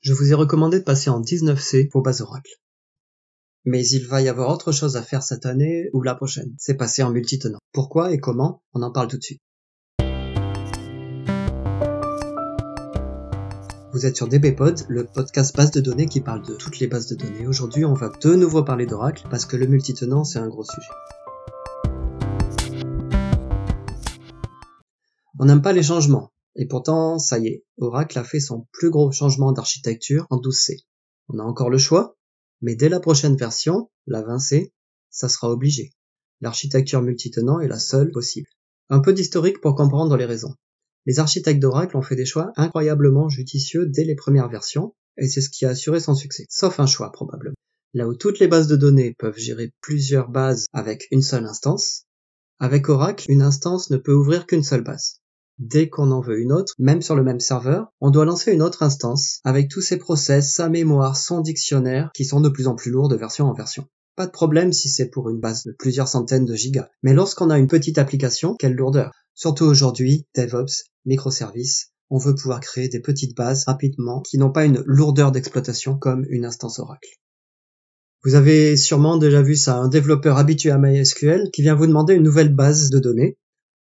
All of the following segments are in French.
Je vous ai recommandé de passer en 19C pour base Oracle. Mais il va y avoir autre chose à faire cette année ou la prochaine. C'est passer en multitenant. Pourquoi et comment? On en parle tout de suite. Vous êtes sur DBPod, le podcast base de données qui parle de toutes les bases de données. Aujourd'hui, on va de nouveau parler d'Oracle parce que le multitenant, c'est un gros sujet. On n'aime pas les changements. Et pourtant, ça y est, Oracle a fait son plus gros changement d'architecture en 12C. On a encore le choix, mais dès la prochaine version, la 20C, ça sera obligé. L'architecture multitenant est la seule possible. Un peu d'historique pour comprendre les raisons. Les architectes d'Oracle ont fait des choix incroyablement judicieux dès les premières versions, et c'est ce qui a assuré son succès, sauf un choix probablement. Là où toutes les bases de données peuvent gérer plusieurs bases avec une seule instance, avec Oracle, une instance ne peut ouvrir qu'une seule base. Dès qu'on en veut une autre, même sur le même serveur, on doit lancer une autre instance avec tous ses process, sa mémoire, son dictionnaire qui sont de plus en plus lourds de version en version. Pas de problème si c'est pour une base de plusieurs centaines de gigas. Mais lorsqu'on a une petite application, quelle lourdeur. Surtout aujourd'hui, DevOps, microservices, on veut pouvoir créer des petites bases rapidement qui n'ont pas une lourdeur d'exploitation comme une instance Oracle. Vous avez sûrement déjà vu ça, un développeur habitué à MySQL qui vient vous demander une nouvelle base de données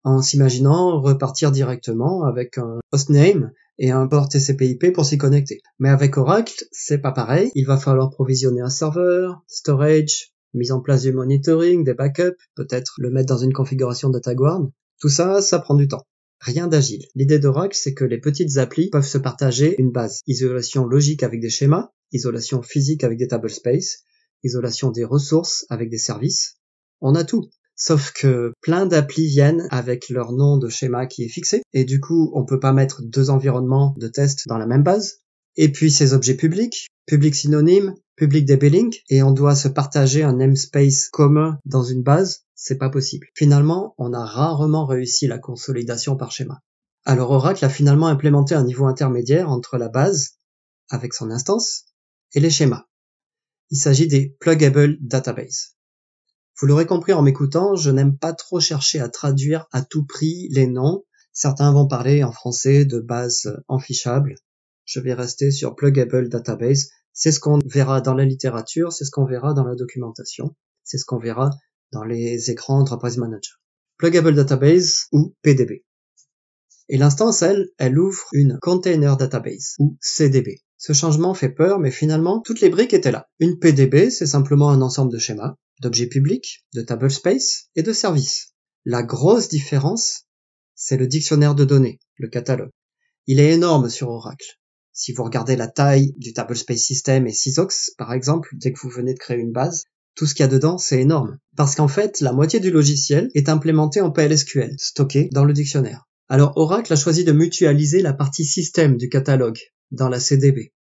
en s'imaginant repartir directement avec un hostname et un port TCP/IP pour s'y connecter. Mais avec Oracle, c'est pas pareil. Il va falloir provisionner un serveur, storage, mise en place du monitoring, des backups, peut-être le mettre dans une configuration DataGuard. Tout ça, ça prend du temps. Rien d'agile. L'idée d'Oracle, c'est que les petites applis peuvent se partager une base. Isolation logique avec des schémas, isolation physique avec des tablespace, isolation des ressources avec des services. On a tout. Sauf que plein d'applis viennent avec leur nom de schéma qui est fixé, et du coup, on peut pas mettre deux environnements de test dans la même base. Et puis ces objets publics, public synonyme, public debugging, et on doit se partager un namespace commun dans une base, c'est pas possible. Finalement, on a rarement réussi la consolidation par schéma. Alors Oracle a finalement implémenté un niveau intermédiaire entre la base, avec son instance, et les schémas. Il s'agit des pluggable databases. Vous l'aurez compris en m'écoutant, je n'aime pas trop chercher à traduire à tout prix les noms. Certains vont parler en français de base enfichable. Je vais rester sur pluggable database. C'est ce qu'on verra dans la littérature, c'est ce qu'on verra dans la documentation, c'est ce qu'on verra dans les écrans Enterprise Manager. Pluggable database ou PDB. Et l'instance, elle, elle ouvre une Container Database ou CDB. Ce changement fait peur, mais finalement, toutes les briques étaient là. Une PDB, c'est simplement un ensemble de schémas d'objets publics, de tablespace et de services. La grosse différence, c'est le dictionnaire de données, le catalogue. Il est énorme sur Oracle. Si vous regardez la taille du tablespace system et Sysox, par exemple, dès que vous venez de créer une base, tout ce qu'il y a dedans, c'est énorme. Parce qu'en fait, la moitié du logiciel est implémenté en PLSQL, stocké dans le dictionnaire. Alors Oracle a choisi de mutualiser la partie système du catalogue dans la CDB.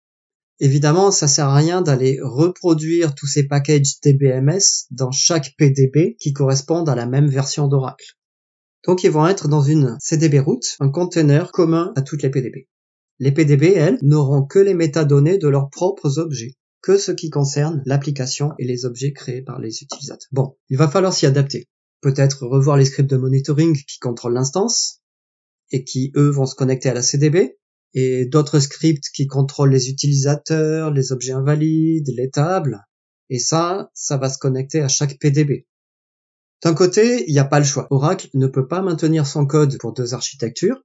Évidemment, ça sert à rien d'aller reproduire tous ces packages DBMS dans chaque PDB qui correspondent à la même version d'Oracle. Donc ils vont être dans une CDB root, un container commun à toutes les PDB. Les PDB, elles, n'auront que les métadonnées de leurs propres objets, que ce qui concerne l'application et les objets créés par les utilisateurs. Bon, il va falloir s'y adapter. Peut-être revoir les scripts de monitoring qui contrôlent l'instance, et qui, eux, vont se connecter à la CDB, et d'autres scripts qui contrôlent les utilisateurs, les objets invalides, les tables. Et ça, ça va se connecter à chaque PDB. D'un côté, il n'y a pas le choix. Oracle ne peut pas maintenir son code pour deux architectures,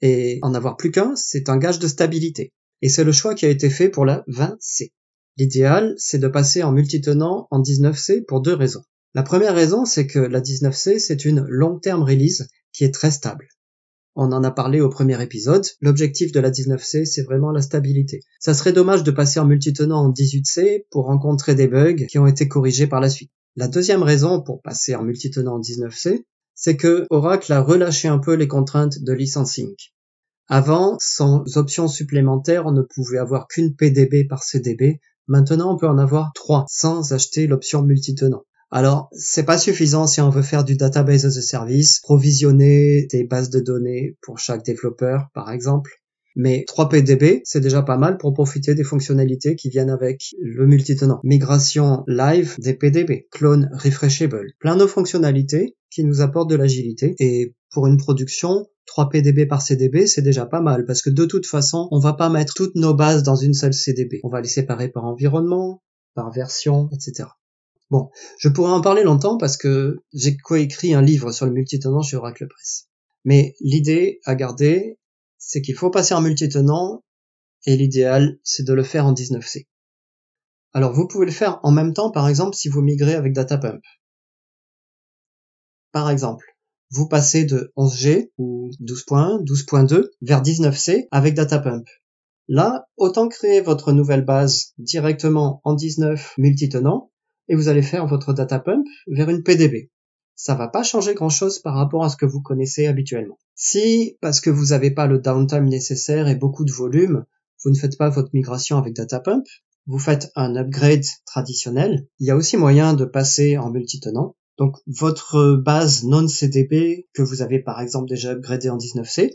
et en avoir plus qu'un, c'est un gage de stabilité. Et c'est le choix qui a été fait pour la 20C. L'idéal, c'est de passer en multitenant en 19C pour deux raisons. La première raison, c'est que la 19C, c'est une long-term release qui est très stable. On en a parlé au premier épisode. L'objectif de la 19C, c'est vraiment la stabilité. Ça serait dommage de passer en multitenant en 18C pour rencontrer des bugs qui ont été corrigés par la suite. La deuxième raison pour passer en multitenant en 19C, c'est que Oracle a relâché un peu les contraintes de licensing. Avant, sans options supplémentaires, on ne pouvait avoir qu'une PDB par CDB. Maintenant, on peut en avoir trois sans acheter l'option multitenant. Alors, c'est pas suffisant si on veut faire du database as a service, provisionner des bases de données pour chaque développeur, par exemple. Mais 3 PDB, c'est déjà pas mal pour profiter des fonctionnalités qui viennent avec le multitenant. Migration live des PDB, clone refreshable, plein de fonctionnalités qui nous apportent de l'agilité et pour une production, 3 PDB par CDB, c'est déjà pas mal parce que de toute façon, on va pas mettre toutes nos bases dans une seule CDB. On va les séparer par environnement, par version, etc. Bon, je pourrais en parler longtemps parce que j'ai coécrit un livre sur le multitenant chez Oracle Press. Mais l'idée à garder, c'est qu'il faut passer en multitenant et l'idéal, c'est de le faire en 19C. Alors vous pouvez le faire en même temps, par exemple, si vous migrez avec Datapump. Par exemple, vous passez de 11G ou 12.1, 12.2 vers 19C avec Datapump. Là, autant créer votre nouvelle base directement en 19 multitenant et vous allez faire votre Datapump vers une PDB. Ça va pas changer grand chose par rapport à ce que vous connaissez habituellement. Si, parce que vous n'avez pas le downtime nécessaire et beaucoup de volume, vous ne faites pas votre migration avec Datapump, vous faites un upgrade traditionnel, il y a aussi moyen de passer en multitenant. Donc votre base non CDB que vous avez par exemple déjà upgradé en 19C,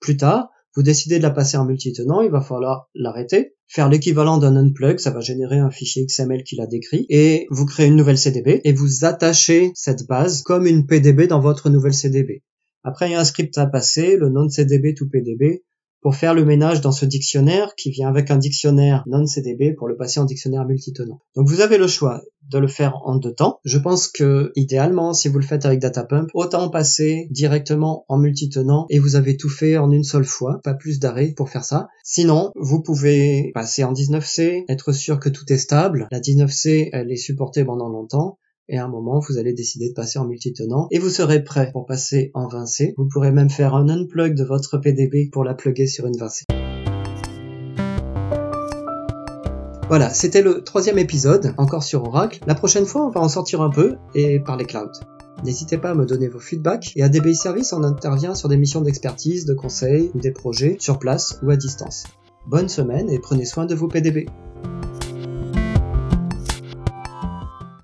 plus tard, vous décidez de la passer en multitenant, il va falloir l'arrêter, faire l'équivalent d'un unplug, ça va générer un fichier XML qui l'a décrit, et vous créez une nouvelle CDB, et vous attachez cette base comme une PDB dans votre nouvelle CDB. Après, il y a un script à passer, le non CDB to PDB, pour faire le ménage dans ce dictionnaire qui vient avec un dictionnaire non-CDB pour le passer en dictionnaire multitenant. Donc vous avez le choix de le faire en deux temps. Je pense que idéalement, si vous le faites avec Datapump, autant passer directement en multitenant et vous avez tout fait en une seule fois, pas plus d'arrêt pour faire ça. Sinon, vous pouvez passer en 19C, être sûr que tout est stable. La 19C, elle est supportée pendant longtemps et à un moment vous allez décider de passer en multitenant et vous serez prêt pour passer en 20C. Vous pourrez même faire un unplug de votre PDB pour la plugger sur une 20C. Voilà, c'était le troisième épisode, encore sur Oracle. La prochaine fois, on va en sortir un peu et parler cloud. N'hésitez pas à me donner vos feedbacks et à DBI Service on intervient sur des missions d'expertise, de conseil ou des projets sur place ou à distance. Bonne semaine et prenez soin de vos PDB.